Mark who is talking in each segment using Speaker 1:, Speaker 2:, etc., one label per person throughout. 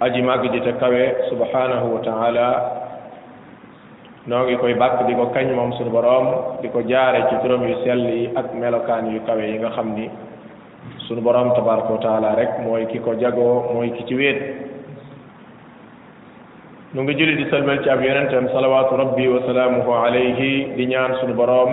Speaker 1: aji màgg ji te kawe subhanahu wa taala noo ngi koy bàkk di ko kañ moom suñu boroom di ko jaare ci turam yu sell yi ak melokaan yu kawe yi nga xam ni suñu boroom tabaraka wa taala rek mooy ki ko jagoo mooy ki ci wéet nu ngi julli di salmal ci ab yonentam salawaatu rabbi wa salaamuhu alayhi di ñaan suñu boroom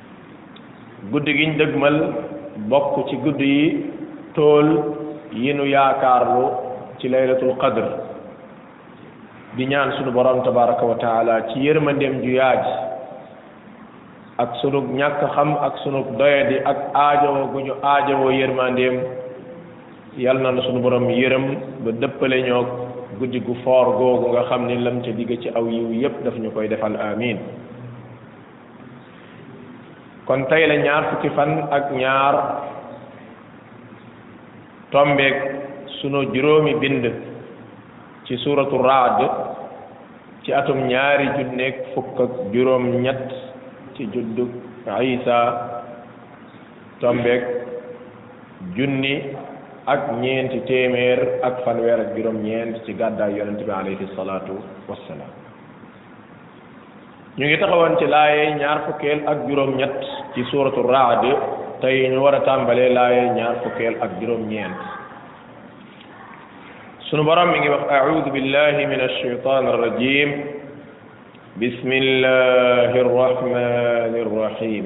Speaker 1: guddi giñ dëgmal bokk ci guddi yi tool yi nu yaakaarlu ci laylatul qadr di ñaan sunu borom tabaraka wa taala ci yërmandeem ju yaaj ak sunu ñàkk xam ak sunu doyadi ak aajowoo gu ñu aajowoo yërmandeem yal na nu sunu borom yërëm ba dëppale ñoo guddi gu foor googu nga xam ni lam ca digg ci aw yiw yépp daf ñu koy defal amin kon tey la ñaar fukki fan ak ñaar tombeeg sunu juróomi bind ci suuratu raad ci atum ñaari junneeg fukk ak juróom ñett ci juddu isa tombeeg junni ak ñeenti téeméer ak fanweer ak juróom ñeent ci gàddaay yonente bi alayhi salaatu wassalaam ñu ngi taxawoon ci laaye ñaar fukkeel ak juróom ñett ci suuratu raad tey ñu war a tàmbalee laaye ñaar fukkeel ak juróom ñeent sunu borom mi ngi wax audu billahi min alshaitan arrajim bismillahi arrahmani arrahim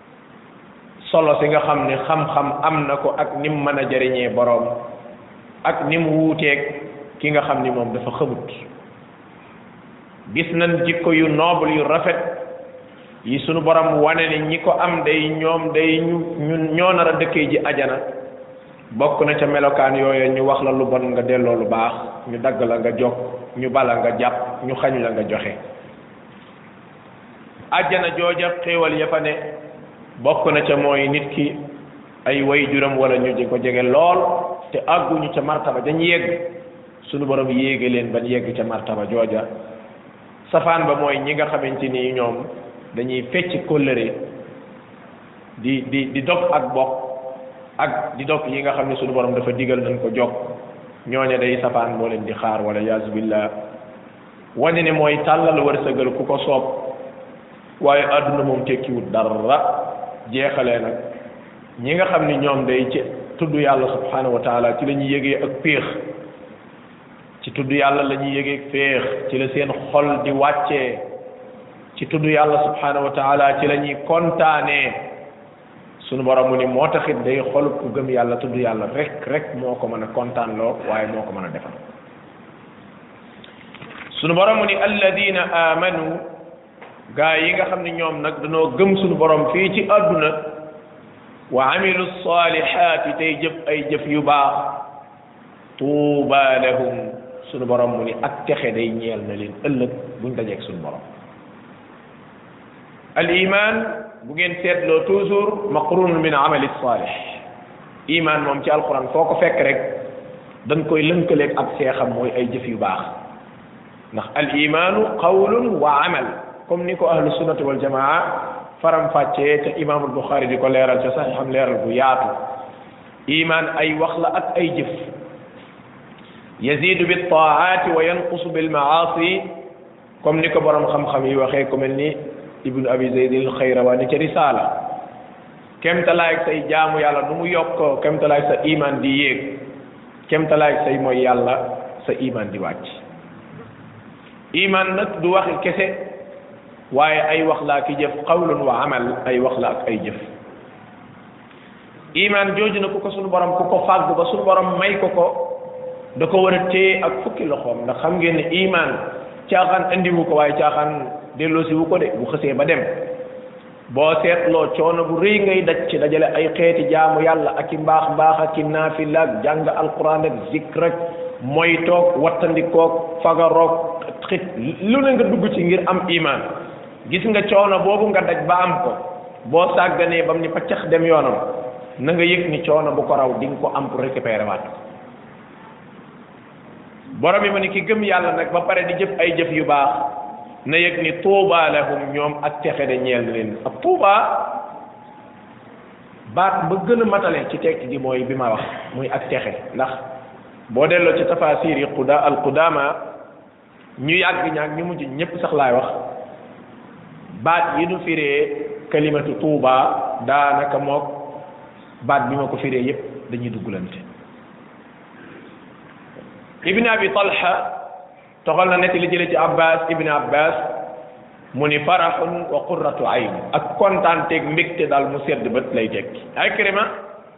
Speaker 1: solo si nga xam ne xam-xam am na ko ak nim mën a jariñee boroom ak nim wuuteeg ki nga xam ni moom dafa xamut gis nañ jikko yu noble yu rafet yi sunu borom wane ni ñi ko am day ñoom day ñu ñun ñoo nar a dëkkee ji ajana bokk na ca melokaan yooya ñu wax la lu bon nga delloo lu baax ñu dagg la nga jokk ñu bala nga jàpp ñu xañ la nga joxe àjjana jooja xéewal ya fa ne bokk na ca mooy nit ki ay way juram wala ñu di ko jege lool te àgguñu ca martaba dañ yegg sunu borom yéege leen ban yegg ca martaba jooja safaan ba mooy ñi nga xamante ni ñoom dañuy fecc kóllëre di di di dog ak bokk ak di dog yi nga xam ne sunu borom dafa digal nañ ko jokk ñooña day safaan moo leen di xaar wala yaasu billah wane ne mooy tàllal wërsëgal ku ko soob waaye àdduna moom tekkiwul dara jeexalee nag ñi nga xam ni ñoom day ci tudd yàlla subhanahu wa taala ci la ñuy yëgee ak péex ci tudd yàlla la ñuy yëgee péex ci la seen xol di wàccee ci tudd yàlla subhanahu wa taala ci la ñuy kontaanee sunu borom mu ni moo taxit day xol ku gëm yàlla tudd yàlla rek rek moo ko mën a kontaanloo waaye moo ko mën a defal sunu borom mu ni alladina amanu gaa yi nga xam ne ñoom nag dañoo gëm sunu borom fii ci àdduna wa amilu salihaati tey jëf ay jëf yu baax tuuba lahum sunu borom mu ni ak texe day ñeel na leen ëllëg buñ dajeeg sunu borom al iman bu ngeen seetloo toujours maqrunun min amali salih iman moom ci alquran foo ko fekk rek dañ koy lënkaleeg ak seexam mooy ay jëf yu baax ndax al imanu qawlun wa amal comme ni ko ahlu sunnati wal jamaa faram fàccee ca imaamul buxaari di ko leeral ca sax xam leeral bu yaatu iman ay wax la ak ay jëf yazidu bi taati wa yanqusu bil maasi comme ni ko borom xam-xam yi waxee ku mel ni ibnu abi zaydil xayrawaani ca risaala kemtalaay say jaamu yàlla nu mu yokkoo kemtalaay sa iman di yéeg kemtalaay say mooy yàlla sa iman di wàcc iman nag du waxi kese waaye ay wax laa ki jëf qawlun wa amal ay wax la ak ay jëf imaan jooju na ku ko suñu borom ku ko fàggu ba suñu borom may ko ko da ko war a téye ak fukki loxoom ndax xam ngeen ne imaan caaxaan andiwu ko waaye caaxaan delloosi wu ko de bu xësee ba dem boo seetloo coono bu rëy ngay daj ci dajale ay xeeti jaamu yàlla ak i mbaax mbaax ak i naafila ak jàng alquran ak zikr ak mooy toog wattandikoog fagaroog xit lu ne nga dugg ci ngir am imaan gis nga coono boobu nga daj ba am ko boo sàgganee bam ni paccax dem yoonam na nga yëg ni coono bu ko raw di nga ko am pour récupérer waat ko borom bi mu ni ki gëm yàlla nag ba pare di jëf ay jëf yu baax na yëg ni tuuba lahum ñoom ak texe de ñeel leen ak tuuba baat ba gën a matale ci tekki gi mooy bi ma wax muy ak texe ndax boo delloo ci tafasir yi quda al qudama ñu yàgg ñaag ñu mujj ñëpp sax laay wax baat yi nu firee kalimatu tuuba daanaka mook baat bi ma ko firee yépp dañuy dugglante ibn abi talha toxal na netti li jële ci abbas ibn abbas mu ni farahun wa qurratu ayn ak kontaanteeg mbégte daal mu sedd bët lay tekki ikrima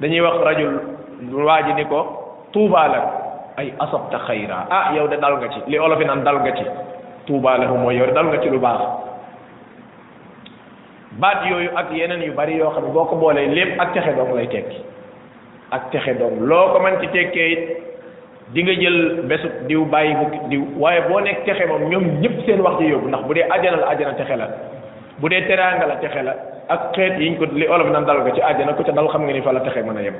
Speaker 1: dañuy wax rajul waa ji ni ko tuubaa la ay asabta xayra ah yow de dal nga ci li olofi naan dal nga ci tuubaa la mooy yow de dal nga ci lu baax baat yooyu ak yeneen yu bari yoo xam ne boo ko boolee lépp ak texe doom lay tekki ak texe doom loo ko mën ci tekkee it di nga jël bésu diw bàyyi bu diw waaye boo nekk texe moom ñoom ñëpp seen wax ji yóbbu ndax bu dee ajana la ajana texe la bu dee teraanga la texe la ak xeet yiñ ko li olof nan dal ko ci ajana ku ca dal xam nga ni fa la texe mën a yem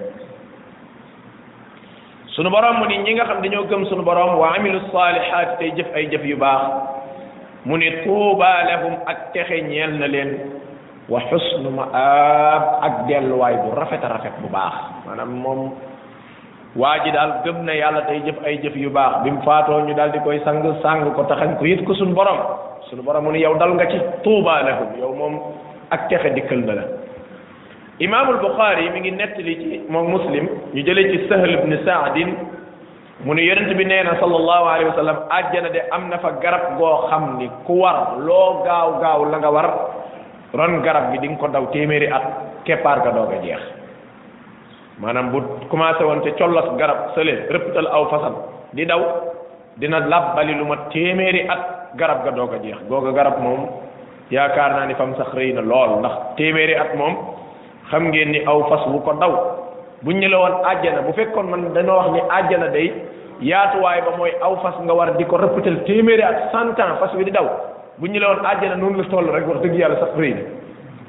Speaker 1: sunu borom mu ni ñi nga xam dañoo gëm sunu borom wa amilu salihaati tey jëf ay jëf yu baax mu ni tuuba lahum ak texe ñeel na leen wa xusnu maab ak delluwaay bu rafet a rafet bu baax maanaam moom waa ji daal gëm na yàlla tey jëf ay jëf yu baax bi mu faatoo ñu daal di koy sang sang ko taxañ ko yit ko suñu borom suñu borom mu ni yow dal nga ci tuuba lahum yow moom ak texe dikkal na la imaamul buxaari mi ngi nettali ci moom muslim ñu jëlee ci sahl ibn saadin mu ne yonent bi nee na sallallahu alayhi wa sallam àjjana de am na fa garab goo xam ni ku war loo gaaw gaaw la nga war ron garab gi di nga ko daw téeméeri at keppaar ga doog a jeex maanaam bu commencé woon ca collas garab sële rëpptal aw fasan di daw dina làbbali lu ma téeméeri at garab ga doog a jeex googa garab moom yaakaar naa ni fam sax rëy na lool ndax téeméeri at moom xam ngeen ni aw fas wu ko daw bu ñu la woon àjjana bu fekkoon man dañoo wax ni àjjana day yaatuwaay ba mooy aw fas nga war di ko rëppatal téeméeri at cent ans fas wi di daw bu ñu la woon àjjana noonu la toll rek wax dëgg yàlla sax rëy na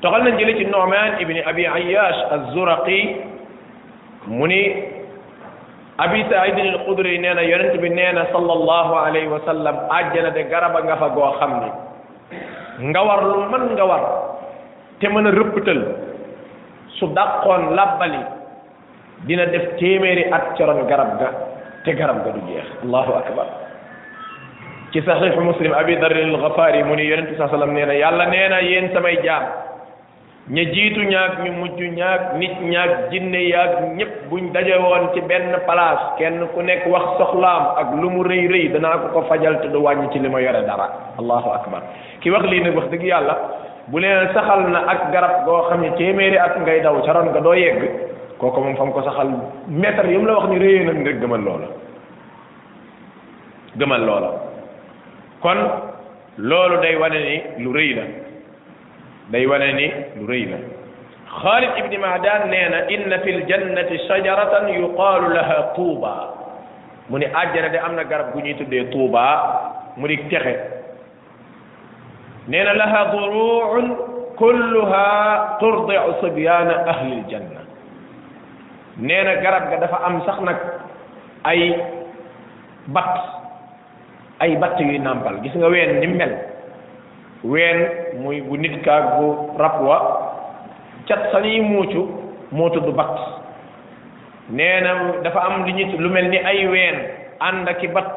Speaker 1: toxal nañ jële ci Nu'man ibni Abi Ayyash az-Zuraqi mu ni Abi Sa'id al-Khudri nee na yonent bi nee na sallallahu alayhi wa sallam àjjana de garaba nga fa goo xam ni nga war lu mën nga war te mën a rëpptal su dàqoon làbbali dina def téeméeri at ca ron garab ga te garab ga du jeex allahu akbar ci saxiixu muslim abi darrin al gafaari mu ni yonente saa sallam nee na yàlla nee na yéen samay jaam ña jiitu ñaag ñu mujj ñaag nit ñaag jinne yaag ñëpp buñ daje woon ci benn place kenn ku nekk wax soxlaam ak lu mu rëy rëy danaa ko ko fajal te du wàññi ci li ma yore dara allahu akbar ki wax lii nag wax dëgg yàlla bu leen saxal na ak garab goo xam ne téeméeri at ngay daw ca ron nga doo yegg kooku moom fa mu ko saxal mètre yi mu la wax ni réyee nag nga gëmal loola gëmal loola kon loolu day wane ni lu rëy la day wane ni lu rëy la Xaalid ibni Maadaan nee na inna fi ljannati shajaratan yuqaalu laha tuuba mu ni àjjana de am na garab gu ñuy tuddee tuuba mu di texe nee na laha duruun kulluha turdiu sibyaana ahlil janna nee na garab ga dafa am sax nag ay batt ay batt yuy nàmpal gis nga ween ni mel ween muy bu nit kaag bu rab wa cat sa ñuy muucu moo tudd batt nee na dafa am li ñu lu mel ni ay ween ànd ak i batt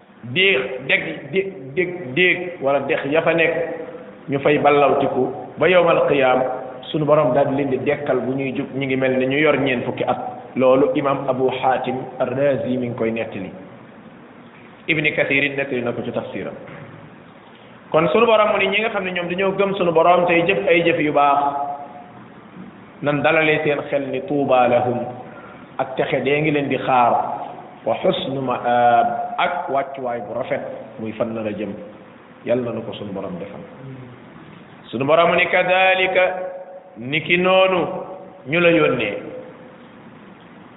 Speaker 1: déeg deg dég dég déeg wala dex ya fa nekk ñu fay ballawtiku ba yowmal qiyaam sunu borom daal leen di dekkal bu ñuy jug ñu ngi mel ne ñu yor ñeen fukki at loolu imam abu hatim ar-razi mi ngi koy nettali ibni kathir it nettali na ko ci tafsiram kon sunu borom mu ni ñi nga xam ne ñoom dañoo gëm sunu borom tey jëf ay jëf yu baax nan dalalee seen xel ni tuuba lahum ak texe dee ngi leen di xaar wa xusnu maab ak wàccuwaay bu rafet muy fan na la jëm yàlla na ko sunu borom defal sunu borom mu ni kadalika niki noonu ñu la yónnee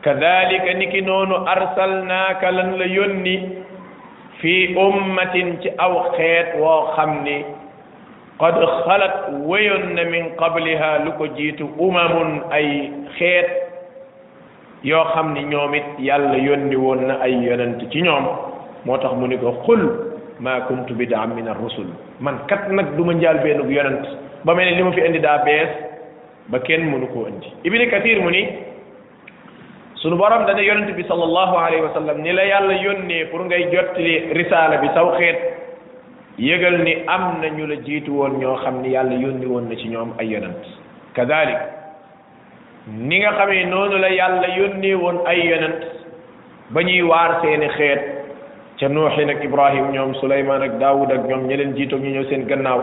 Speaker 1: kadalika niki noonu arsalnaaka lan la yónni fii ummatin ci aw xeet woo xam ni qad xalat wéyoon na min qabliha lu ko jiitu umamun ay xeet yoo xam ni ñoom it yàlla yónni woon na ay yonent ci ñoom moo tax mu ni ko xul maa kuntu bidaa min ar rusul man kat nag du ma njaal beenug yonent ba mel ni li ma fi indi daa bees ba kenn mënu koo indi ibni kathir mu ni sunu borom dana yonent bi sallallahu alayhi wa sallam ni la yàlla yónnee pour ngay jottali risaala bi saw xeet yëgal ni am na ñu la jiitu woon ñoo xam ni yàlla yónni woon na ci ñoom ay yonent kadalik ni nga xamee noonu la yàlla yónnee woon ay yonent ba ñuy waar seeni xeet ca nuuxin ak ibrahim ñoom suleymaan ak daawud ak ñoom ñi leen jiitoog ñu ñëw seen gannaaw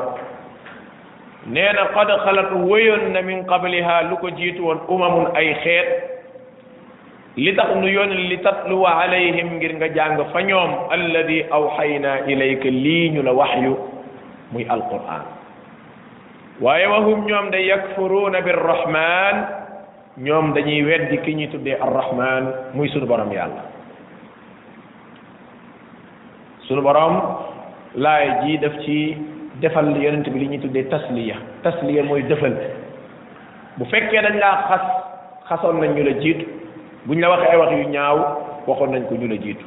Speaker 1: nee na qad xalat wéyoon na min qabliha lu ko jiitu woon umamun ay xeet li tax nu yoon li tatluwa alayhim ngir nga jàng fa ñoom alladi awxayna ilayka lii ñu la waxyu muy alquran waaye wahum ñoom da yakfuruuna birrahman ñoom dañuy weddi ki ñuy tuddee arrahman muy sunu borom yàlla sunu borom laay ji daf ci defal yonent bi li ñuy tuddee tasliya tasliya mooy dëfal bu fekkee dañ laa xas xasoon nañ ñu la jiitu buñ la waxee ay wax yu ñaaw waxoon nañ ko ñu la jiitu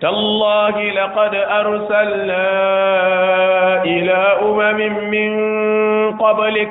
Speaker 1: tallahi laqad arsalna ila umamin min qablik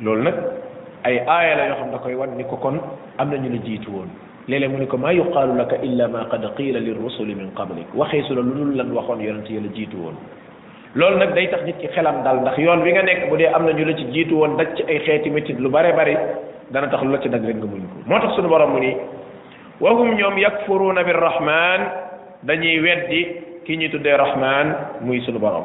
Speaker 1: loolu nag ay aaya la yoo xam da koy wan ni ko kon am na ñu la jiitu woon léeg-léeg mu ni ko maa yuqaalu laka illa ma qad qiila li rusuli min qablik waxee su la lu dul lan waxoon yonent yi la jiitu woon loolu nag day tax nit ki xelam dal ndax yoon wi nga nekk bu dee am na ñu la ci jiitu woon daj ci ay xeeti métit lu bare bari dana tax lu la ci daj rek nga muñ ko moo tax suñu borom mu ni wahum ñoom yakfuruuna bi rahman dañuy weddi ki ñuy tuddee rahman muy suñu borom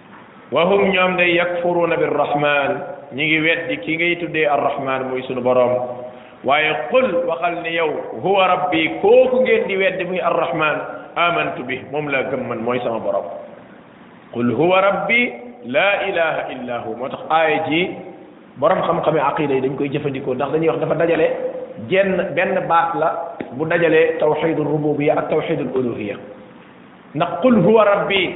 Speaker 1: wa hum ñoom day yakfuruuna bi rahman ñi ngi weddi ki ngay tuddee arrahman muy sunu borom waaye qul waxal ne yow huwa rabbi kooku ngeen di weddi muy arrahman amantu bi moom laa gëm man mooy sama borom qul huwa rabbi la ilaha illa hu moo tax aaya ji borom xam-xame aqida yi dañ koy jëfandikoo ndax dañuy wax dafa dajale jenn benn baat la bu dajalee tawxidul rububiya ak tawxidul uluhiya ndax qul huwa rabbi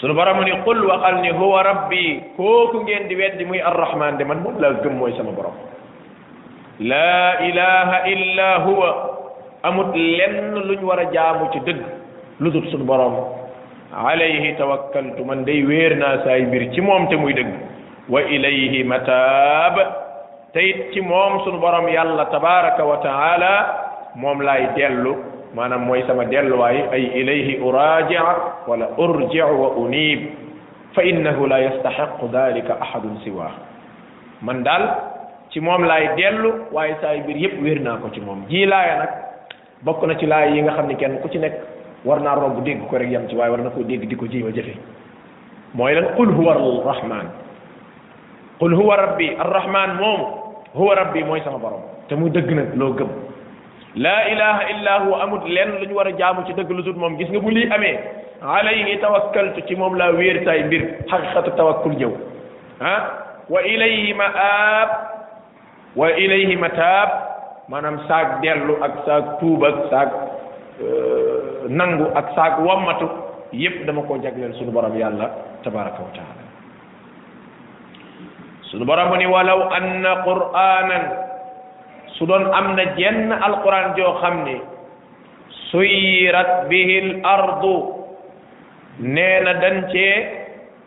Speaker 1: sunu borom ni qul waxal ni huwa rabbi kooku ngeen di weddi muy arrahman de man moom laa gëm mooy sama borom laa ilaha illa huwa amut lenn luñ war a jaamu ci dëgg lu dul sunu borom alayhi tawakkaltu man day wéer naa saay mbir ci moom te muy dëgg wa ilayhi mataab te it ci moom sunu borom yàlla tabaraka wa taala moom laay dellu maanaam mooy sama delluwaay ay ilayhi urajia wala urjiu wa unib fa innahu la yastaxiqu dalika ahadun siwa man daal ci moom laay dellu waaye saay mbir yépp wér naa ko ci moom ji laaya nag bokk na ci laay yi nga xam ni kenn ku ci nekk war naa romb dégg ko rek yam ci waaye war na koo dégg di ko jéem a jëfe mooy lan qul huwa arrahman qul huwa rabbi arrahman moomu huwa rabbi mooy sama borom te muy dëgg nag loo gëm laa ilaha illa huwa amut lenn lu ñu war a jaamu ci dëgg lu dul moom gis nga bu lii amee alayhi tawakkaltu ci moom laa wéer tay mbir xaqiqatu tawakkul jëw ah wa ilayhi maab wa ilayhi mataab maanaam saag dellu ak saag tuub ak saag euh, nangu ak saag wammatu yépp dama koo jagleel suñu borom yàlla tabaraka wa taala suñu borom mu ni walaw anna qur'anan su doon am na jenn alquran joo xam ne suyirat bihi l ardu nee na dañ cee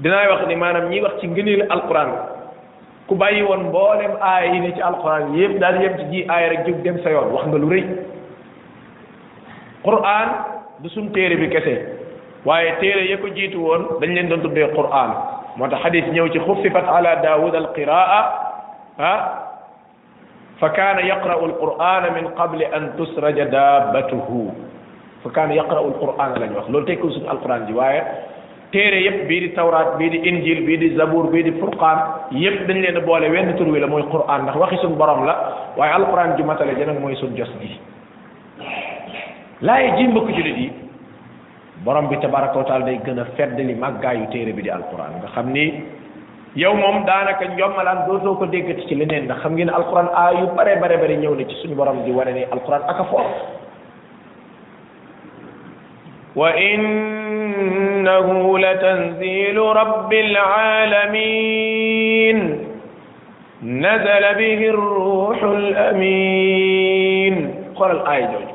Speaker 1: dinaay wax ni maanaam ñiy wax ci ngëneelu alquran ku bàyyi woon mboolem aaya yi ne ci alquran yëpp daal yem ci ji aaya rek jóg dem sa yoon wax nga lu rëy quran du suñ téere bi kese waaye téere ya ko jiitu woon dañ leen doon tuddee quran moo tax xadis ñëw ci xuffifat ala daawud al qiraa ah fa kaana yaqra'u alqur'ana min qabli an tusraja daabatuhu fa kaana yaqra'u alqur'ana lañ wax loolu tekkul suñu alquran ji waaye téere yépp bii di tawraat bii di injil bii di zabour bii di furqaan yépp dañ leen boole wenn tur wi la mooy qur'an ndax waxi suñ borom la waaye alquran ju matale ja nag mooy suñ jos gi laaye ji mbokk julit yi borom bi tabaraka wa taala day gën a feddali màggaayu téere bi di alquran nga xam ni yow moom daanaka njommalaan dootoo ko déggati ci leneen ndax xam ngeen alquran a yu bare bare bare ñëw na ci suñu borom di wane ne alquran aka foor wa innahu la tanzilu rabbil alamin nazala bihi ruuxul amin xoolal aay jooju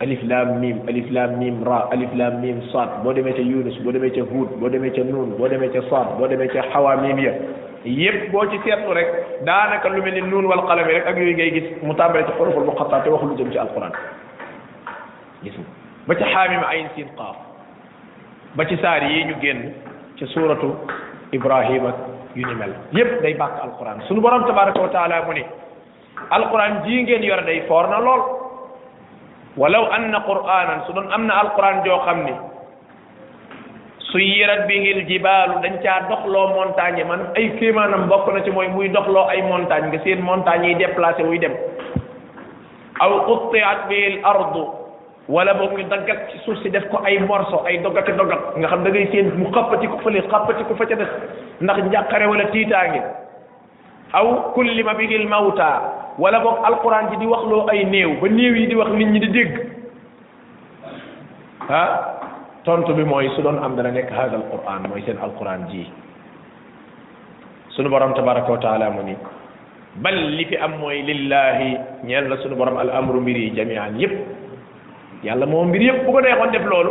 Speaker 1: alif laam miim alif laam miim ra alif laam miim saad boo demee ca yunus boo demee ca huud boo demee ca nuun boo demee ca saad boo demee ca xawaa miim ya yépp boo ci seetlu rek daanaka lu mel ni nuun wal qalam rek ak yooyu ngay gis mu tàmbalee ci xuruful muqatta te waxul lu jëm ci alquran gis nga ba ca xaamim ayn siin qaaf ba ci saar yi ñu génn ca suuratu ibrahim ak yu ni mel yépp day bàkk alquran sunu borom tabaraka wa taala mu ne alquran jii ngeen yore day foor na lool walaw anna quranan su doon am na alquran joo xam ni suyirat bihil jibaalu dañ caa doxloo montagne man ay kéemaanam bokk na ci mooy muy doxloo ay montagne nga seen montagne yi déplacé wuy dem aw quttiat bihil ardu wala boog ñu daggat ci suuf si def ko ay morso ay doggate doggat nga xam da ngay seen mu xappati ko fële xappati ko fa ca des ndax njàqare wala tiitaange aw kullima bihil mawta wala boog alquran ji di wax loo ay néew ba néew yi di wax nit ñi di dégg ah tontu bi mooy su doon am dana nekk hada alquran mooy seen alquran ji sunu borom tabaraka wa taala mu ni bal li fi am mooy lillahi ñeel na sunu borom al amru mbir yi jamian yépp yàlla moo mbir yépp bu ko neexoon def loolu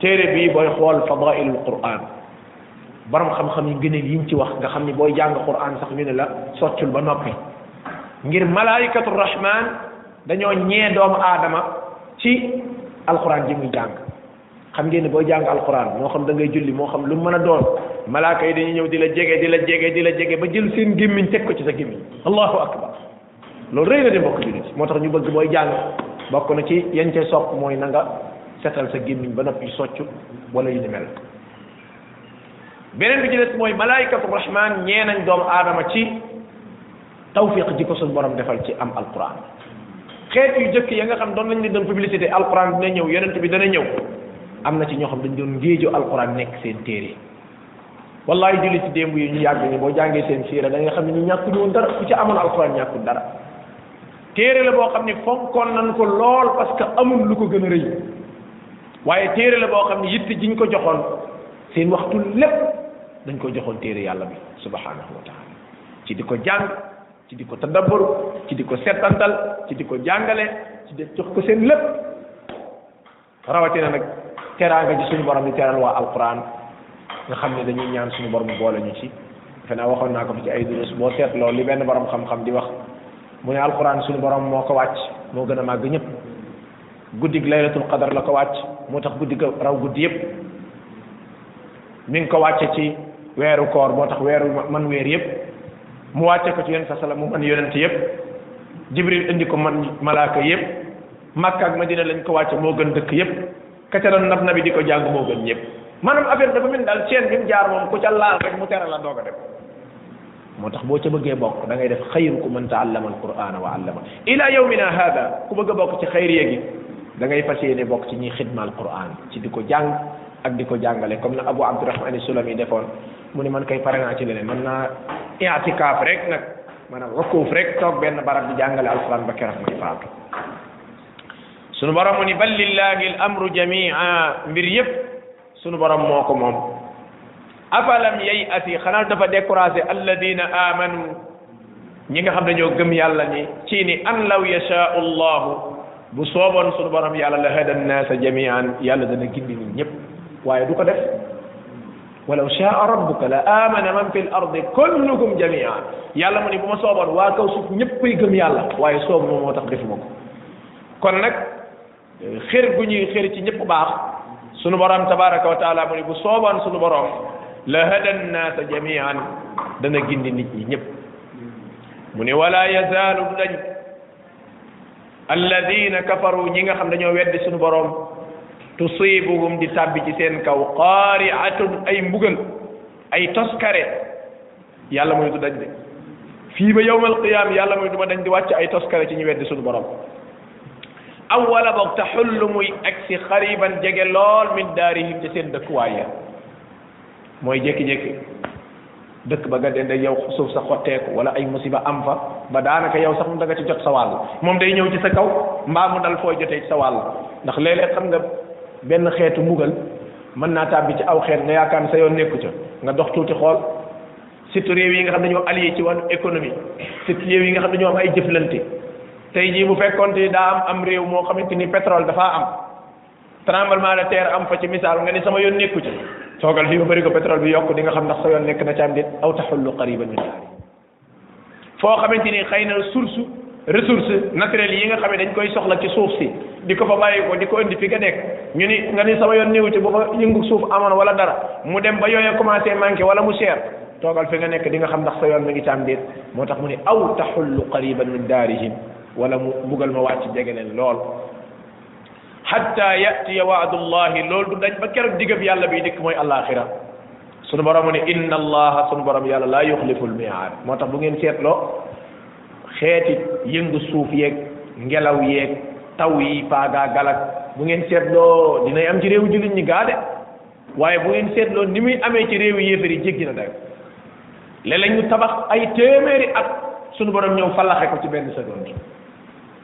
Speaker 1: téere bii booy xool fadailul quran borom xam-xam yi gëneel yiñ ci wax nga xam ni booy jàng quran sax ñu ne la soccul ba noppi ngir malaikatu rahman dañoo ñee doomu aadama ci alquran ji muy jàng xam ngeen ne booy jàng alquran moo xam da ngay julli moo xam lu mën a doon malaaka yi dañuy ñëw di la jege di la jege di la jege ba jël seen gémmiñ teg ko ci sa gémmiñ allahu akbar loolu rëy na de mbokk jullit moo tax ñu bëgg booy jàng bokk na ci yan cee sopp mooy na nga setal sa gémmiñ ba noppi socc wala yu ni mel beneen bi ci des mooy malaayikatu rahman ñee nañ doomu aadama ci tawfiq ji ko suñu borom defal ci am alquran xeet yu jëkk ya nga xam doon lañ leen doon publicité alquran dina ñëw yonent bi dana ñëw am na ci ñoo xam dañ doon ngéejo alquran nekk seen téere wallaay julli ci démb yi ñu yàgg ñi boo jàngee seen siira da nga xam ne ñu ñàkk ñoon dara ku ci amoon alxuraan ñàkkul dara téere la boo xam ne fonkoon nañ ko lool parce que amul lu ko gën a rëy waaye téere la boo xam ne yitt jiñ ko joxoon seen waxtu lépp dañ ko joxoon téere yàlla bi subhanahu wa taala ci di ko jàng ci di ko tadabbaru ci di ko settantal ci di ko jàngale ci di jox ko seen lépp rawatina nag teraanga ci suñu borom di teral waa alquran nga xam ne dañuy ñaan suñu borom boole ñu ci defe naa waxoon naa ko fi ci ay durus boo seetloo li benn borom xam-xam di wax mu ne alquran suñu borom moo ko wàcc moo gën a màgg ñëpp guddig laylatul qadar la ko wàcc moo tax guddi ga raw guddi yëpp mi ngi ko wàcce ci weeru koor moo tax weeru man weer yëpp mu wàcce ko ci yonent sa sala mu man yonent yëpp jibril indi ko man malaaka yëpp Makka ak Madina lañ ko wàcce moo gën dëkk yépp ka ca doon nab nabi di ko jàng moo gën ñëpp maanaam affaire dafa mel daal ceen bi mu jaar moom ku ca laal rek mu tere la doog a dem moo tax boo ca bëggee bokk da ngay def xayrukum man taallama alqur'ana wa allama ila yawmina hada ku bëgg a bokk ci xayriya gi da ngay fas yéene bokk ci ñiy xidma alquran ci di ko jàng ak di ko jàngale comme na Abu Abdurahman Sulami defoon mu ne man kay pare naa ci leneen man naa i'tikaaf rek nag maanaam wakkuuf rek toog benn barab di jàngale alquran ba keroog may faatu sunu borom mu ni bal lillahi al amru jamia mbir yëpp sunu borom moo ko moom afalam yay asi xanaa dafa découragé alladina amanu ñi nga xam ne ñoo gëm yàlla ni ci ni an law yashaau llahu bu sooboon sunu borom yàlla la hada nnaasa jamian yàlla dana gindi nit ñëpp waaye du ko def walaw shaa rabbuka la amana man fi l ardi kullukum jamia yàlla mu ne bu ma sooboon waa kaw suuf ñëppay gëm yàlla waaye soobu ma moo tax defuma ko kon nag xër gu ñuy xër ci ñëpp baax sunu borom tabaraka wa taala mu ne bu sooboon sunu borom la hada nnaasa jamian dana gindi nit ñi ñëpp mu ne wala yazaalu dañ alladina kafaru ñi nga xam dañoo weddi suñu borom tusibuhum di tabbi ci seen kaw qari'atun ay mbugal ay toskare yàlla mooy du dañ de fii ba yawmal qiyam yàlla mooy du ma dañ di wàcc ay toskare ci ñu weddi suñu borom aw wala boog taxullu muy ak si xariban jege lool min daarihim ci seen dëkkuwaay ya mooy jékki-jékki dëkk ba nga dende yow suuf sa xotteeku wala ay musiba am fa ba daanaka yow sax mu da nga ci jot sa wàll moom day ñëw ci sa kaw mbaa mu dal fooy jotee ci sa wàll ndax léeg-léeg xam nga benn xeetu mbugal mën naa tàbbi ci aw xeet nga yaakaar ne sa yoon nekku ca nga dox tuuti xool surtout réew yi nga xam ne ñoo allié ci wàllu économie surtout réew yi nga xam ne ñoo am ay jëflante tey jii bu fekkoon te daa am am réew moo xamante ni pétrole dafaa am tremblement de terre am fa ci misaal nga ni sama yoon nekku ci toogal fii ba bëri ko pétrole bi yokk di nga xam ndax sa yoon nekk na ci am déet aw taxullu qariban min daari foo xamante ni xëy na source ressource naturelle yi nga xam ne dañ koy soxla ci suuf si di ko fa bàyyi ko di ko indi fi nga nekk ñu ni nga ni sama yoon néew ci bu fa yëngu suuf amoon wala dara mu dem ba yooyee commencé manqué wala mu cher toogal fi nga nekk di nga xam ndax sa yoon mi ngi ci am déet moo tax mu ne aw taxullu qariban min daarihim wala mu bugal ma wàcc jege leen lool hatta yatiya waadullahi loolu du dañ ba keroog digab yàlla bi dikk mooy alaxira sunu borom ne inna allaha sunu borom yàlla laa yuxliful miaad moo tax bu ngeen seetloo xeeti yëngu suuf yeeg ngelaw yeeg taw yi paagaa galak bu ngeen seetloo dinay am ci réew jullit ñi gaa de waaye bu ngeen seetloo ni muy amee ci réew yéefar yi jéggi na dayo léeg-léeg ñu tabax ay téeméeri at sunu borom ñëw falaxe ko ci benn seconde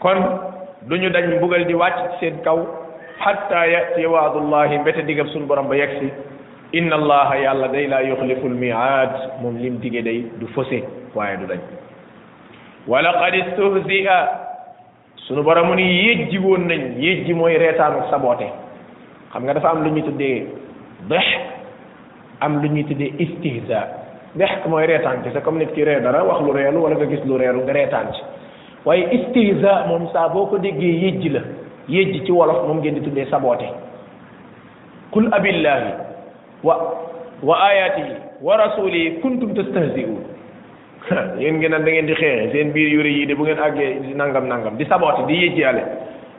Speaker 1: kon du ñu dañ mbugal di wàcc ci seen kaw xatta yati waadullahi mbete digab suñu borom ba yegg si inna allaha yàlla day laa yuxliful miaad moom lim dige day du fose waaye du dañ
Speaker 2: wa laqad istuhzia
Speaker 1: sunu borom ni yejji woon nañ yejji mooy reetaanu saboote xam nga dafa am lu ñu tuddee dex am lu ñuy tuddee istihza dexk mooy reetaan ci sa comme nit ki ree dara wax lu reelu wala nga gis lu reelu nga reetaan ci waaye istihza moom saa boo ko déggee yëjj la yëjj ci wolof moom ngeen di tuddee saboote kul abillahi wa wa ayatihi wa rasulihi kuntum tastahzi'un yéen ngeen naan da ngeen di xeexe seen biir yure yi de bu ngeen àggee di nangam nangam di saboote di yëjj yàlla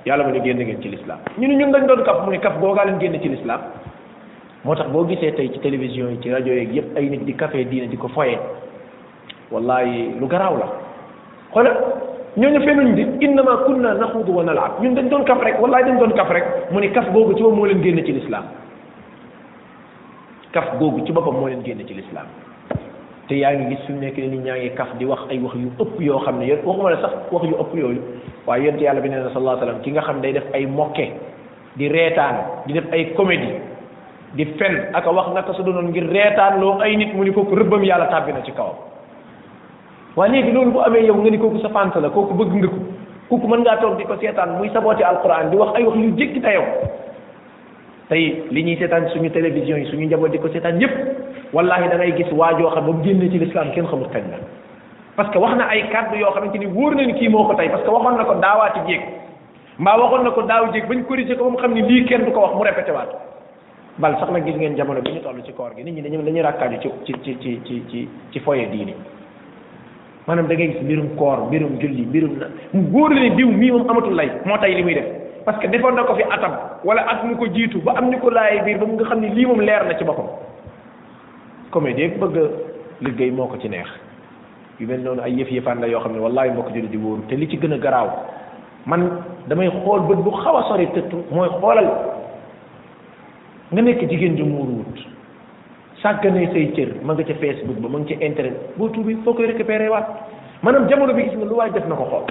Speaker 1: yàlla mu ne génn ngeen ci lislaam ñu ne ñun dañ doon kaf mu ne kaf googaa leen génn ci lislaam moo tax boo gisee tey ci télévision yi ci rajo yeeg yépp ay nit di café diine di ko foye wallahi lu garaaw la xoola ñooñu fenuñ di innama kunna naxuudu wa nalaab ñun dañ doon kaf rek wallahi dañ doon kaf rek mu ne kaf googu ci moom moo leen génn ci lislaam kaf googu ci boppam moo leen génn ci lislaam te yaa ngi gis fi mu nekk ni ñaa ngi kaf di wax ay wax yu ëpp yoo xam ne yéen waxuma la sax wax yu ëpp yooyu waaye yonent yàlla bi nee na sallallahu alayhi wa sallam ki nga xam day def ay mokke di reetaan di def ay comédie di fen ak wax naka su doonoon ngir reetaan loo ay nit mu ni kooku rëbbam yàlla tàbbi na ci kawam waaye léegi loolu bu amee yow nga ni kooku sa fànt la kooku bëgg nga ko kooku mën ngaa toog di ko seetaan muy sabooti alquran di wax ay wax yu jéggi dayoo tey li ñuy seetaan suñu télévision yi suñu njaboot di ko seetaan yépp wallahi da ngay gis waajoo xam ba mu génnee ci lislaam kenn xamul kañ la parce que wax na ay kàddu yoo xamante ni wóor na ni kii moo ko tey parce que waxoon na ko daawaati jéeg mbaa waxoon na ko daaw jéeg bañ corrigé ko ba mu xam ni lii kenn du ko wax mu répété waat bal sax nag gis ngeen jamono bi ñu toll ci koor gi nit ñi dañu dañuy rakkaaju ci ci ci ci ci ci ci foye diini maanaam da ngay gis mbirum koor mbirum julli mbirum na mu góor la ne diw mii moom amatul lay moo tay li muy def parce que defoon na ko fi atam wala at mu ko jiitu ba am ñu ko laay biir ba mu nga xam ne lii moom leer na ci boppam comédien bëgg a liggéey moo ko ci neex yu mel noonu ay yëf yëfaan la yoo xam ne wallaay mbokk jullit di wóoru te li ci gën a garaaw man damay xool bët bu xaw a sori tëttu mooy xoolal nga nekk jigéen ju muuruwut sàgganee say cër ma nga ca Facebook ba ma nga ca internet boo tuubi foo koy récupéré waat maanaam jamono bi gis nga lu waay def na ko xool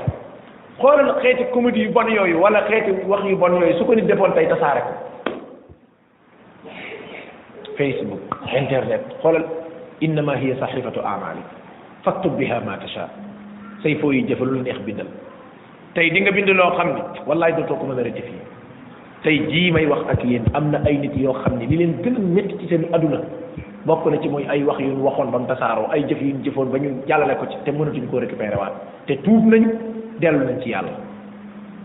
Speaker 1: xoolal xeeti comédie yu bon yooyu wala xeeti wax yu bon yooyu su ko nit defoon tey tasaare ko facebook internet xoolal innama hiya saxifatu amalik faktub biha ma tasha say foo yi jëfal lu neex bindal tey di nga bind loo xam ni wallaay dootoo ko mën a rectifier tey jii may wax ak yéen am na ay nit yoo xam ni li leen gën a métti ci seen aduna bokk na ci mooy ay wax yu ñu waxoon ba mu tasaaroo ay jëf yu ñu jëfoon ba ñu jàllale ko ci te mënatuñ koo récupérer waat te tuub nañ dellu nañ ci yàlla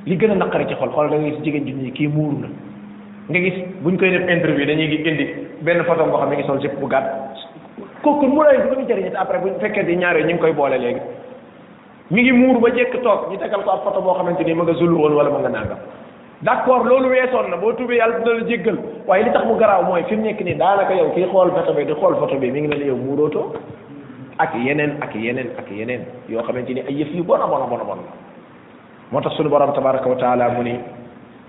Speaker 1: li gën a naqari ci xol xol da ngay si jigéen ji ni kii muuru na nga gis buñ koy def interview dañuy gi indi benn photo boo xam ne ngi sol jëpp bu gàtt kooku mu lay lu mu jëriñ après buñ fekkee di ñaaree ñu ngi koy boole léegi mi ngi muur ba jekk toog ñu tegal ko ab photo boo xamante ni ma nga zulu woon wala ma nga nangam d'accord loolu weesoon na boo tuubee yàlla dina la jéggal waaye li tax mu garaaw mooy fi mu nekk nii daanaka yow kii xool photo bi di xool photo bi mi ngi mel ne yow muurootoo ak yeneen ak yeneen ak yeneen yoo xamante ni ay yëf yu bon a bon a bon a bon la moo tax sunu borom tabaraka wa taala mu ni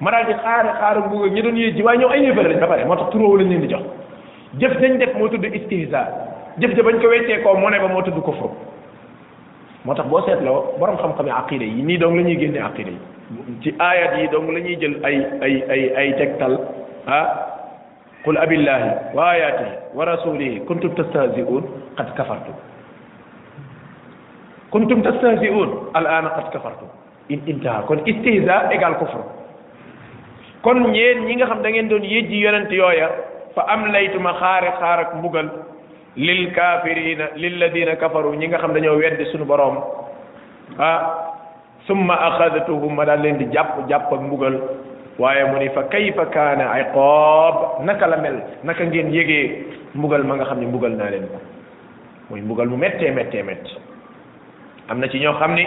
Speaker 1: ma daal di xaare xaare bu ñi doon yéej ji waaye ñoom ay yéefar lañ ba pare moo tax turoo lañ leen di jox jëf dañ def moo tudd istihza jëf ja bañ ko weccee koo mu ne ba moo tudd kufru moo tax boo seetloo borom xam-xam yi aqida yi nii dong la ñuy génne aqida yi ci ayat yi dong la ñuy jël ay ay ay ay tegtal ah qul abillahi wa ayatihi wa rasulihi kuntum tastahzi'un qad kafartum kuntum tastahzi'un al ana qad kafartum in intaha kon istihza égal kufr kon ñeen ñi nga xam da ngeen doon yëjji yonent yooya fa am laytuma xaare xaar ak mbugal lil kafirina lilladina kafaru ñi nga xam dañoo weddi suñu boroom ah summa axadatuhum ma daal leen di jàpp jàpp ak mbugal waaye mu ni fa kayfa kaana iqaab naka la mel naka ngeen yégee mbugal ma nga xam ne mbugal naa leen ko muy mbugal mu méttee méttee métti am na ci ñoo xam ni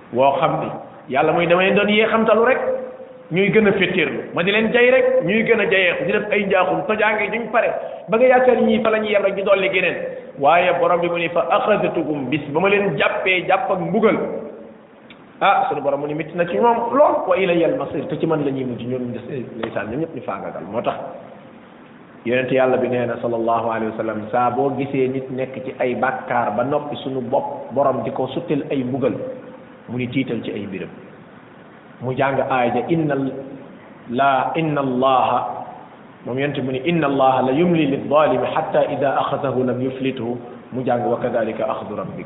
Speaker 1: woo xam ni yàlla mooy damay doon yee xamtalu rek ñuy gën a féttéerlu ma di leen jay rek ñuy gën a jayeeku di def ay njaaxum tojaange duñ pare ba nga yaakaar ñii fa la ñuy yem rek ñu dolli geneen waaye borom bi mu ni fa axasatukum bis ba ma leen jàppee jàpp ak mbugal ah sunu borom mu ni métti na ci ñoom lool wa ilayal masir te ci man la ñuy mujj ñoom ndeysaan ñoom ñëpp ñu faagagal moo tax yonent yàlla bi nee na sallallahu alayhi wa sallam saa boo gisee nit nekk ci ay bàkkaar ba noppi suñu bopp borom di ko suttil ay mbugal mu ngi tiital ci ay mbiram mu jàng aaya ja inna la inna allaha moom yonent mu ni inna allaha la yumli lil zalimi hatta ida axadahu lam yuflithu mu jàng wa kadalika axdu rabbik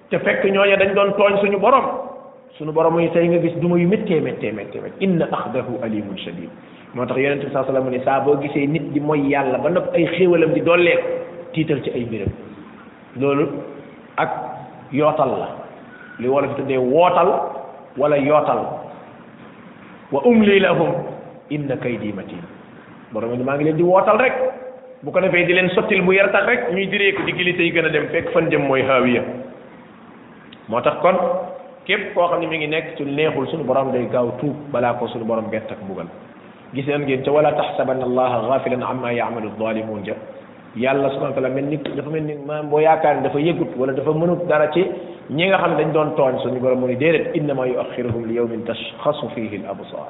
Speaker 1: te fekk ñooña dañ doon tooñ suñu borom suñu borom yi tey nga gis duma yu méttee méttee méttee méttee inna axdahu alimun shadid moo tax yonente bi saa sallam ne saa boo gisee nit di mooy yàlla ba nopp ay xéewalam di dolleeku tiital ci ay mbiram loolu ak yootal la li wolof tuddee wootal wala yootal wa umli lahum inna kaydi matin borom ni maa ngi leen di wootal rek bu ko defee di leen sottil bu yar tax rek ñuy diree ko ci gili tey gën a dem fekk fan jëm mooy haawiya moo tax kon képp koo xam ne mi ngi nekk ci neexul suñu borom day gaaw tuub balaa ko suñu borom bett ak mbugal gis nañ ngeen ca wala taxsabanna allaha ghafilan amma ya'malu zalimun ja yàlla subhanahu wa taala mel ni dafa mel ni maanaam boo yaakaar ni dafa yëgut wala dafa mënut dara ci ñi nga xam ne dañ doon tooñ suñu borom mu ni déedéet innama yuaxiruhum li yawmin tashxasu fihi al absar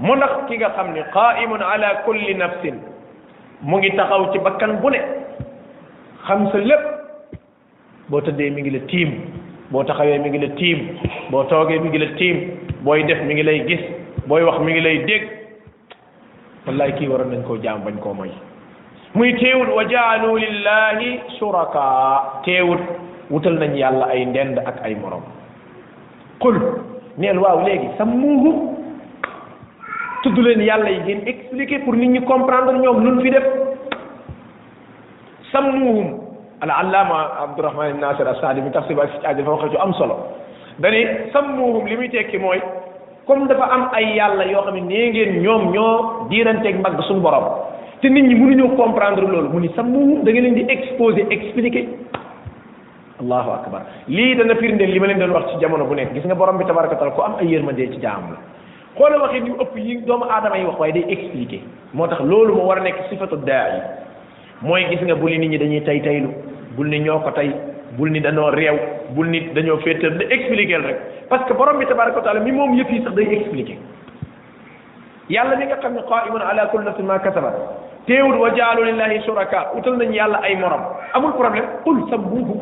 Speaker 1: mu ndax ki nga xam ni qaimun ala kulli nafsin mu ngi taxaw ci bakkan bu ne xam sa lépp boo tëddee mi ngi la tiim boo taxawee mi ngi la tiim boo toogee mi ngi la tiim booy def mi ngi lay gis booy wax mi ngi lay dégg wallahi kii waroon nañ koo jaam bañ koo moy muy teewut wa jaalu lillahi suraka teewut wutal nañ yàlla ay ndend ak ay morom qul neel waaw léegi sammuuhu tudd leen yàlla yi ngeen expliquer pour nit ñi comprendre ñoom nun fi def sammuuhum al allaama abdourahman ibn nasir assaadi mi tafsir ba si dafa waxee ci am solo dani sammuuhum li muy tekki mooy comme dafa am ay yàlla yoo xam ne nee ngeen ñoom ñoo diiranteeg mbagg suñu borom te nit ñi mënuñoo comprendre loolu mu ni sammuuhum da ngeen leen di exposer expliquer allahu akbar lii dana firndeel li ma leen doon wax ci jamono bu nekk gis nga borom bi tabaraka taala ku am ay yërmande ci jaam la xoola waxit yu ëpp yi doomu aadama yi wax waaye day expliqué moo tax loolu moo war a nekk sifatu daa yi mooy gis nga bu li nit ñi dañuy tay taylu bul ni ñoo ko tay bul ni dañoo réew bul ni dañoo féetal da expliqué rek parce que borom bi tabaraka taala mi moom yëpp yi sax day expliqué yàlla mi nga xam ne qaimun ala kulli nafsin ma kasabat teewul wa jaalu lillahi shuraka utal nañ yàlla ay morom amul problème qul sabbuhu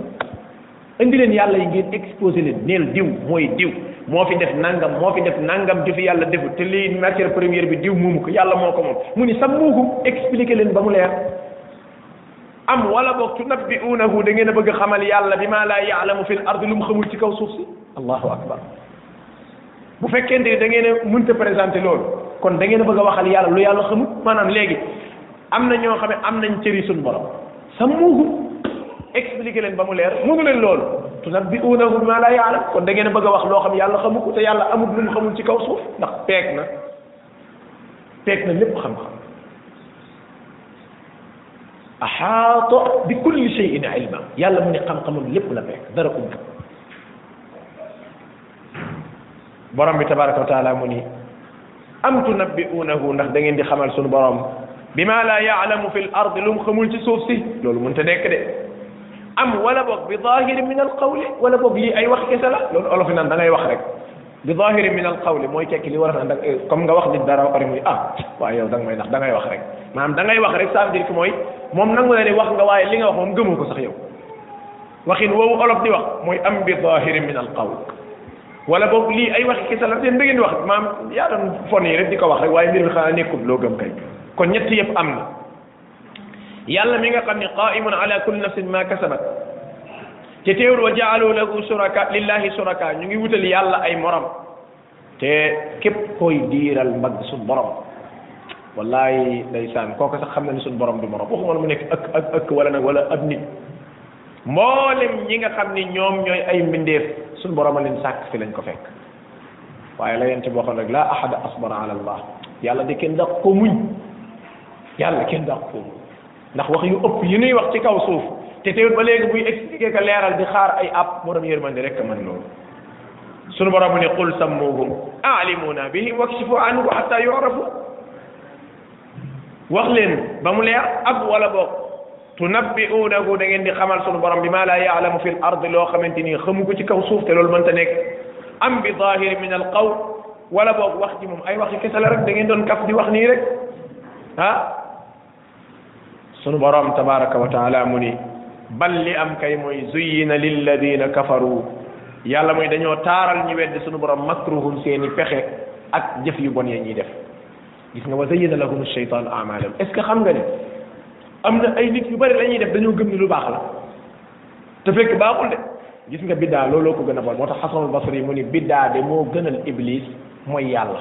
Speaker 1: indi leen yàlla yi ngeen exposé leen neel diw mooy diw moo fi def nangam moo fi def nangam ju fi yàlla defu te lii matière première bi diw moomu ko yàlla moo ko moom mu ni sabbuhu expliqué leen ba mu leer am wala boog tunabbi'unahu da ngeen a bëgg xamal yàlla bi ma laa yaalamu fil ardi lu mu xamul ci kaw suuf si allahu akbar bu fekkente ni da ngeen a mënta présenté loolu kon da ngeen a bëgg a waxal yàlla lu yàlla xamul maanaam léegi am na ñoo xam ne am nañ cëri suñu borom sa muuhu expliqué leen ba mu leer mënu leen loolu tunabbi'uunahu bimaa laa ya'lam kon da ngeen a bëgg a wax loo xam yàlla xamu ko te yàlla amul lu mu xamul ci kaw suuf ndax peeg na peeg na lépp xam-xam axaata bi kulli shay'in ilma yàlla mu ne xam-xamam lépp la peeg dara umb borom bi tabaraka wa taala mu ni am tunabbi'unahu ndax da ngeen di xamal sunu borom bi ma la yaalamu fi l ard lu mu xamul ci suuf si loolu mënta nekk de am wala boog bi zahirin min al qawli wala boog lii ay wax kese la loolu olof yi naan da ngay wax rek bi zahiri min al qawli mooy tekki li war a nag eh, comme nga wax nit dara ba pare muy ah waaye yow da nga may nax da ngay wax rek maanaam da ngay wax rek ça veut dire que mooy moom nangu na ne wax nga waaye li nga wax moom gëmoo ko sax yow waxin woowu olof di wax mooy am bi zahirin min al qawl wala boog lii ay waxi kese la seen da ngeen di wax maam yaa doon fon yi rek di ko wax rek waaye mbir mi xanaa nekkul loo gëm kay kon ñett yëpp am na yàlla mi nga xam ne qaimun ala kulli nafsin ma kasabat te teewul wa jaalu lahu suraka lillahi suraka ñu ngi wutal yàlla ay morom te képp koy diiral mbagg suñ borom wallaay ndeysaan kooku sax xam na ni suñ borom du morom waxuma la mu nekk ëkk ak ëkk wala nag wala ab nit mboolem ñi nga xam ni ñoom ñooy ay mbindeef suñ borom a leen sàkk fi lañ ko fekk waaye la yente boo xam rek laa ahada asbara ala allah yàlla de kenn dàq ko muñ yàlla kenn dàq ko muñ ndax wax yu ëpp yi nuy wax ci kaw suuf te teewut ba léegi buy expliqué ka leeral di xaar ay app borom yërmande rek man loolu sunu borom ne qul sammuhum alimuna bihim wakshifu anhu hatta yu'rafu wax leen ba mu leer ab wala boog tunabbi'unahu da ngeen di xamal sunu borom bi ma la ya'lamu fil ard loo xamante ni xamu ko ci kaw suuf te loolu mënta nekk am bi zahir min al qawl wala boog wax ji moom ay waxi kese la rek da ngeen doon kaf di wax nii rek ah sunu borom tabaraka wa taala mu ni bal li am kay mooy zuyyina lilladina kafaru yàlla mooy dañoo taaral ñu weddi sunu borom makruhum seeni pexe ak jëf yu bon ya ñuy def gis nga wa zayyana lahum shaytan amalam est ce que xam nga ne am na ay nit yu bari la ñuy def dañoo gëm ni lu baax la te fekk baaxul de gis nga biddaa looloo ko gën a bon moo tax xasanul basri mu ni biddaa de moo gënal iblis mooy yàlla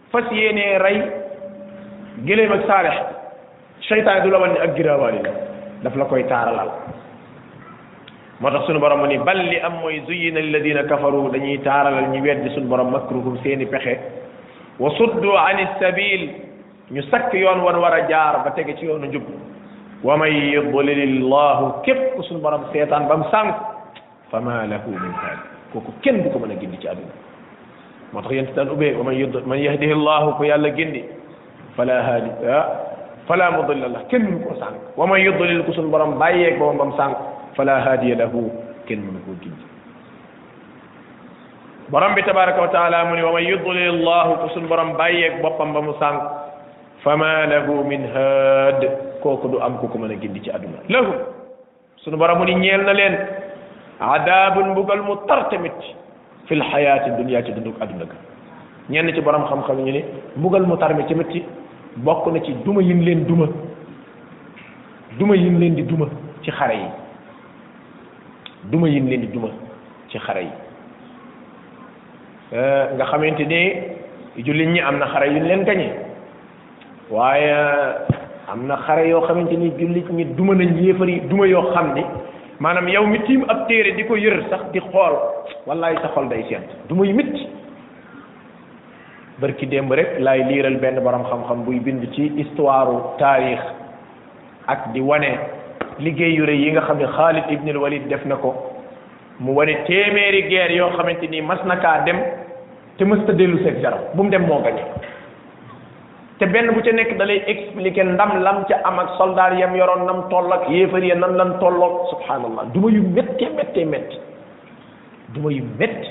Speaker 1: fas yéenee rey gëléem ak saalex seytaane du la wan ne ak giraawaali la daf la koy taaralal moo tax sunu borom ni bal li am mooy zuyina alladina kafaru dañuy taaralal ñu weddi sunu borom makruhum seeni pexe wa suddu an sabil ñu sakk yoon wan war a jaar ba tege ci yoonu njub wa man yudlil llahu képp ku sunu borom seetaan ba mu sànk fama lahu min haadi kooku kenn du ko mën a gindi ci àdduna moo tax yent daan ubbee wa man yud man yahdihi llahu ko yàlla gindi fala haadi ah fala mudilla lah kenn mënu koo sànq wa man yudlil ko suñu borom bàyyeeg boobam bam sànq fala haadiya lahu kenn mënu koo gindi borom bi tabaraka wa taala mu ne wa man yudlil llahu ko suñu borom bàyyeeg boppam ba mu sànq fama lahu min haad kooku du am ku ko mën a gindi ci àdduna lahu sunu borom ni ñeel na leen adaabun mbugal mu tar tamit fil xayaati dunya ci dunduk adduna ga ñenn ci borom xam-xam ñu ne mbugal mu tar mi tamit ci bokk na ci duma yim leen duma duma yim leen di duma ci xare yi duma yim leen di duma ci xare yi euh, nga xamante ni jullit ñi am na xare yu leen gañee waaye am na xare yoo xamante ni jullit ñi duma nañ yéefar yi duma yoo xam ni maanaam yow mi tiim ab téere di ko yër sax di xool wallaay sa xol day seet duma yu mitti barki démb rek laay liiral benn borom xam-xam buy bind ci histoire taarix ak di wane liggéey yu rëy yi nga xam ne Xaalid ibnul Walid def na ko mu wane téeméeri guerre yoo xamante ni mas na kaa dem te mës ta dellu seeg dara bu mu dem moo gañe te benn bu ca nekk da lay expliquer ndam lam ca am ak soldaar yam yoroon nam toll ak yéefar ya nan lan tolloog subhanallah duma yu méttee méttee métti duma yu métti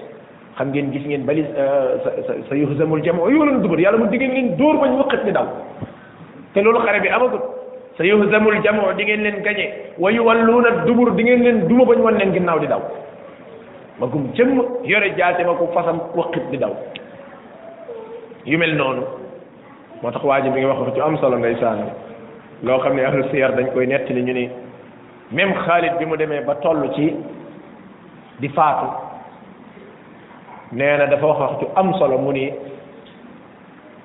Speaker 1: xam ngeen gis ngeen bali euh, sa sa sa yuhzamul jamu yoolun dubur yàlla mu digg ngeen dóor bañ wëqat ni daw te loolu xare bi amagut sa yuhzamul jamu di ngeen leen gañe wa yuwalluuna dubur di ngeen leen duma bañ wan leen ginnaaw di daw ma gum jëmm yore jaase ma ko fasam wëqit di daw yu mel noonu moo tax waa ji mi ngi wax ci am solo ndeysaan loo xam ne ahlu siyar dañ koy nettali ñu ni même Xaalid bi mu demee ba toll ci di faatu nee na dafa wax wax ci am solo mu ni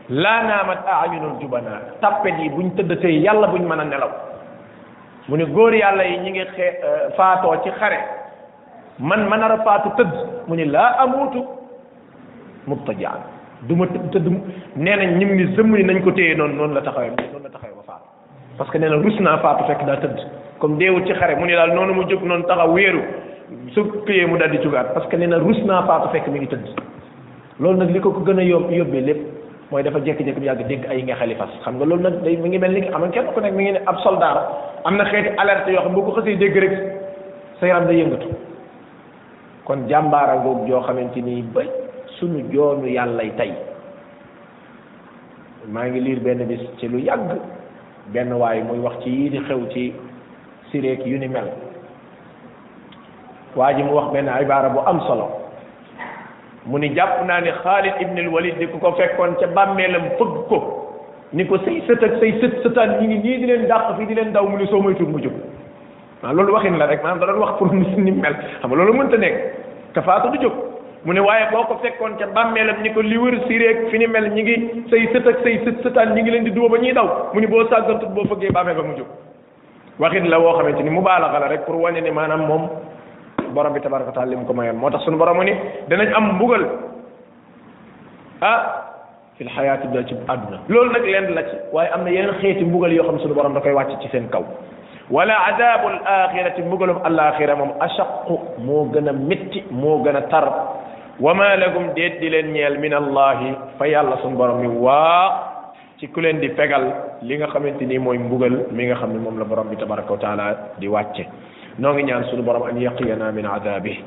Speaker 1: laa naamat ayunul jubanaa tappet yi buñ tëddatee yàlla buñ mën a nelaw mu ne góor yàlla yi ñi ngi xe euh, faatoo ci xare man ma nar a faatu tëdd mu ne laa amuutu muttajaan du ma të du nee nañ ñim ni zëmm ni nañ ko téye noonu noonu la taxawee noonu la taxawee ba faatu parce que nee na rus naa faatu fekk daa tëdd comme deewut ci xare mu ne daal noonu mu jóg noonu taxaw wéeru su payee mu daal di jugaat parce que nee na rus naa faatu fekk mi ngi tëdd loolu nag li ko ko gën a yób yóbbee lépp mooy dafa jékki-jékki bu yàgg dégg ay nga xali fas xam nga loolu nag day mi ngi mel ni xam nga kenn ku nekk mi ngi ne ab soldat am na xeeti alerte yoo xam boo ko xësee dégg rek sa yaram day yëngatu kon jàmbaara ngoog joo xamante ni ba suñu joonu yàllay tey maa ngi liir benn bis ci lu yàgg benn waay muy wax ci yii di xew ci sireek yu ni mel waa ji mu wax benn ibaara bu am solo mu ni jàpp naa ne Xaalid ibn al Walid di ku ko fekkoon ca bàmmeelam fëgg ko ni ko say sët ak say sët sëtaan ñi ngi nii di leen dàq fii di leen daw mu ni soo moytuwul mu jóg waaw loolu waxin la rek maanaam da doon wax pour ni ni mel xam nga loolu mënta nekk te faatu du jóg mu ne waaye boo ko fekkoon ca bàmmeelam ni ko li wër sireeg fi ni mel ñi ngi say sët ak say sët sëtaan ñi ngi leen di duma ba ñuy daw mu ni boo sàggantut boo fëggee bàmmeel ba mu jóg waxin la woo xamante ni mu baalaxa la rek pour wane ni maanaam moom borom bi tabaraka taala li mu ko mayoon moo tax suñu borom mu ni danañ am mbugal ah fil xayaati da ci àdduna loolu nag leen la ci waaye am na yeneen xeeti mbugal yoo xam ne suñu borom da koy wàcc ci seen kaw wala adabul axirati mbugalum alaxira moom ashaqu moo gën a métti moo gën a tar wa ma lakum déet di leen ñeel min allahi fa yàlla suñu borom mi waa ci ku leen di fegal li nga xamante ni mooy mbugal mi nga xam ne moom la borom bi tabaraka wa taala di wàcce noo ngi ñaan sunu borom an yaqiyana min adabi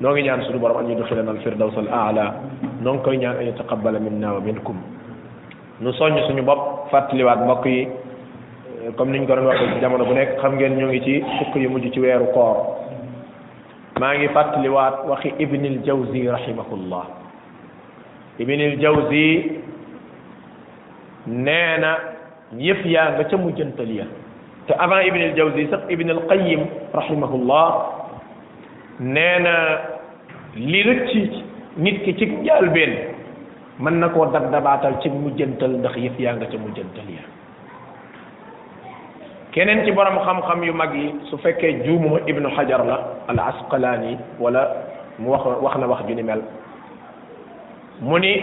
Speaker 1: noo ngi ñaan sunu borom an yudxilana al firdaws al aala noo ngi koy ñaan an yataqabbala minna wa minkum nu soññ suñu bopp fàttaliwaat mbokk yi comme niñ ko doon waxee ci jamono bu nekk xam ngeen ñoo ngi ci fukk yu mujj ci weeru koor maa ngi fàttaliwaat waxi ibnil jawzi rahimahullah ibnil jawzi nee na yëf yaa nga ca mujjantal ya te avant ibn al jawzi sax ibn al qayyim rahimahullah nee na li rëcc nit ki ci njëlbéen mën na koo dab dabaatal ci mujjantal ndax yëf yaa nga ca mujjantal ya keneen ci borom xam-xam yu mag yi su fekkee juumuma ibnu hajar la al asqalaani wala mu wax wax na wax ju ni mel mu ni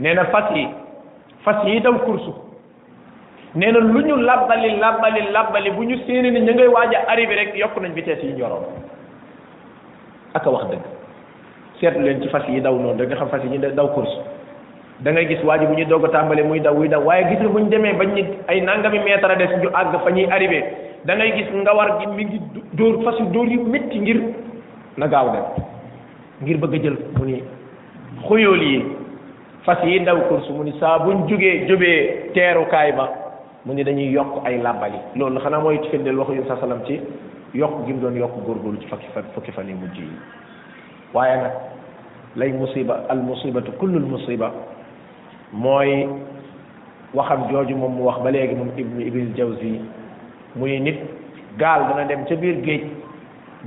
Speaker 1: nee na fas yi fas yi daw kursu nee na lu ñu labbali labbali labbali bu ñu séenee ni ñu ngay waaj a arrivé rek yokk nañ vitesse yi njoroon ak a wax dëgg seetlu leen ci fas yi daw noonu da nga xam fas yi ñu daw course da ngay gis waa ji bu ñu doog a tàmbali muy daw muy daw waaye gis nga bu ñu demee bañ nit ay nangami mètre a des ñu àgg fa ñuy arrivé da ngay gis ngawar gi mi ngi dóor fas yu dóor yu métti ngir na gaaw dem ngir bëgg a jël mu ni xuyul yi fas yi daw course mu ni saa buñ jugee jubee teerukaay ba mu ni dañuy yokk ay làbbali loolu xanaa mooy firndeel waxu yun sa salam ci yokk gi mu doon yokk góorgóorlu ci fukki fan fukki fan yu mujj yi waaye nag lay musiba al musibatu kullul musiba mooy waxam jooju moom mu wax ba léegi moom ibnu ibil jawzi muy nit gaal dana dem ca biir géej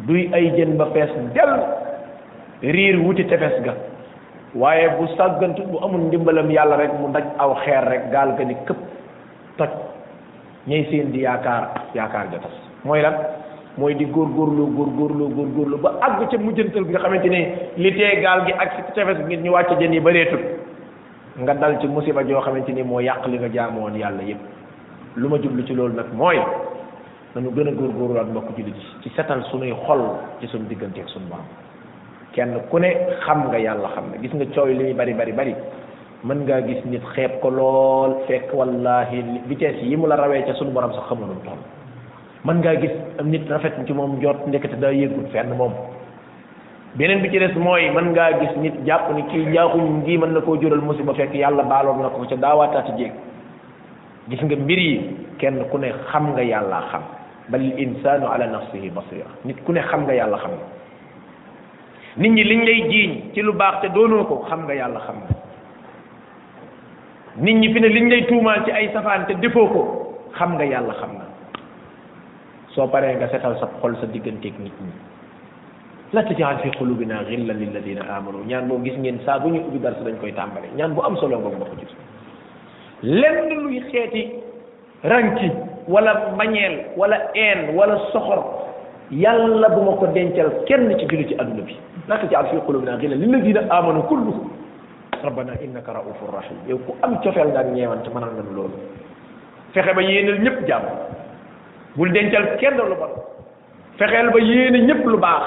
Speaker 1: duy ay jën ba fees del riir wuti tefes ga waaye bu sàggantut bu amul ndimbalam yàlla rek mu daj aw xeer rek gaal ga ni këpp toj ñay seen di yaakaar yaakaar ja tas mooy lan mooy di góor góor góorgóorloo góorgóorlu ba àgg ca mujjantal bi nga xamante ne li tee gaal gi ak si tefes ngir ñu wàcc jën yi bareetul nga dal ci musiba joo xamante ni moo yàq li nga jaamoon yàlla yépp lu ma jublu ci loolu nag mooy nañu gën a góorgóorlu ak mbokk jullit ci setal suñuy xol ci suñu diggante ak suñu borom kenn ku ne xam nga yàlla xam ne gis nga coow li muy bari bari bari mën ngaa gis nit xeeb ko lool fekk wallahi vitesse yi mu la rawee ca suñu borom sax xamalul toll mën ngaa gis am nit rafet ci moom jot ndekete daa yëgul fenn moom beneen bi ci des mooy mën ngaa gis nit jàpp ni kii jaaxuñ ngi mën na koo jural musiba fekk yàlla baaloon na ko ca daawaataati jéeg gis nga mbir yi kenn ku ne xam nga yàlla xam bal insanu ala nafsihi basira nit ku ne xam nga yàlla xam nga nit ñi liñ lay jiiñ ci lu baax te doonoo ko xam nga yàlla xam nga nit ñi fi ne liñ lay tuumaal ci ay safaan te defoo ko xam nga yàlla xam nga soo paree nga setal sa xol sa digganteeg nit ñi la tajal fi qulubina ghillan lilladina amanu ñaan boo gis ngeen saa bu ñu ubbi dars dañ koy tàmbale ñaan bu am solo boobu mbokk ci lenn luy xeeti ranki wala mbañeel wala een wala soxor yàlla bu ma ko dencal kenn ci julli ci adduna bi la tajal fi qulubina ghillan lilladina amanu kulluhum rabbana innaka raufur rahim yow ku am cofeel nga ak ñeewante mënal nga nu loolu fexe ba yéenal ñëpp jàmm bul dencal kenn lu bon fexeel ba yéene ñëpp lu baax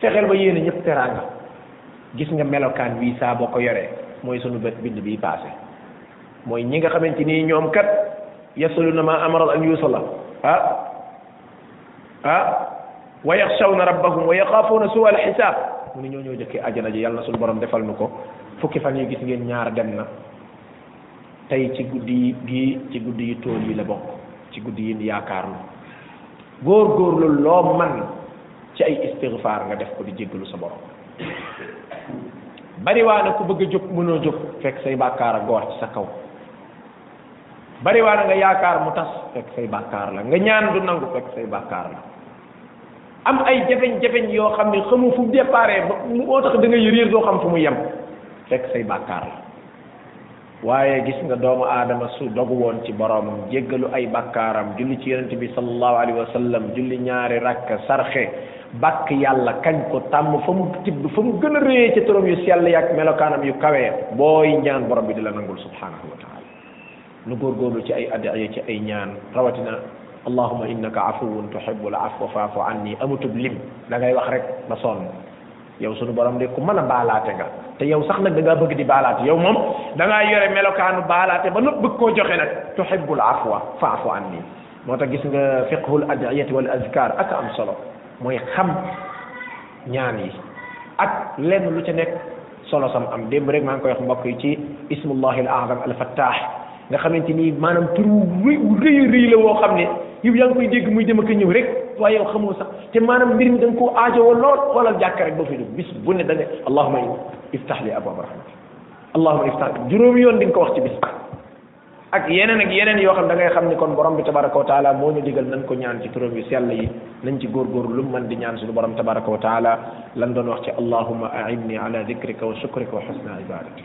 Speaker 1: fexeel ba yéene ñëpp teraanga gis nga melokaan wii saa boo ko yoree mooy sunu bët bind bii paase mooy ñi nga xamante ni ñoom kat yasaluna ma amaral an yusala ah ah wa yaxshawna rabbahum wa yaxaafuuna suwa al xisaab mu ni ñoo ñoo jëkkee ajana ji yàlla na suñu borom defal nu ko fukki fan yi gis ngeen ñaar dem na tey ci guddi yi gii ci guddi yi tool yi la bokk ci guddi yi yaakaar lu góor góorlu loo man ci ay istighfar nga def ko di jéggalu sa borom bari waa na ku bëgg a jóg mënoo jóg fekk say bàkkaar a goor ci sa kaw bari waa na nga yaakaar mu tas fekk say bàkkaar la nga ñaan du nangu fekk say bàkkaar la am ay jafeñ-jafeñ yoo xam ne xamu fu déparé ba moo tax da ngay riir doo xam fu mu yem fekk say bàkkaar la waaye gis nga doomu aadama su dogu woon ci boroomam jéggalu ay bakkaaram julli ci yonent bi sallallahu alayhi wa sallam julli ñaari rakk sarxe bàkk yàlla kañ ko tàmm fa mu tibb fa mu gën a réyee ci turam yu sell yàgg melokaanam yu kawee booy ñaan borom bi di la nangul subhanahu wa taala nu góorgóorlu ci ay adiya ci ay ñaan rawatina allahuma innaka afuwun tuhibbul afwa faafu anni amutub lim da ngay wax rek ba sonn yow sunu borom de ku mën a baalaate nga te yow sax nag da ngaa bëgg di baalaate yow moom da ngaa yore melokaanu baalaate ba nu bëgg koo joxe nag tuhibbul afwa faafu anni moo tax gis nga fiqhul adiyati wal azkar ak am solo mooy xam ñaan yi ak lenn lu ca nekk solo sam am démb rek maa ngi koy wax mbokk yi ci ismullahi al azam al fattah nga xamante ni maanaam tur wu rëy rëy la woo xam ne yow yaa ngi koy dégg muy dem ak ñëw rek waaye yow xamoo sax te maanaam mbir mi da nga koo aajowoo lool xoolal jàkk rek boo fay dugg bis bu ne da nga allahuma iftah li abwaaba rahmatik allahuma iftah juróomi yoon di nga ko wax ci bis ak yeneen ak yeneen yoo xam da ngay xam ni kon borom bi tabaraka wa taala moo ñu digal nañ ko ñaan ci turam yu sell yi nañ ci góorgóorlu lu mu mën di ñaan suñu borom tabaraka wa taala lan doon wax ci allahuma ainni ala dikrika wa shukrika wa husna ibadatik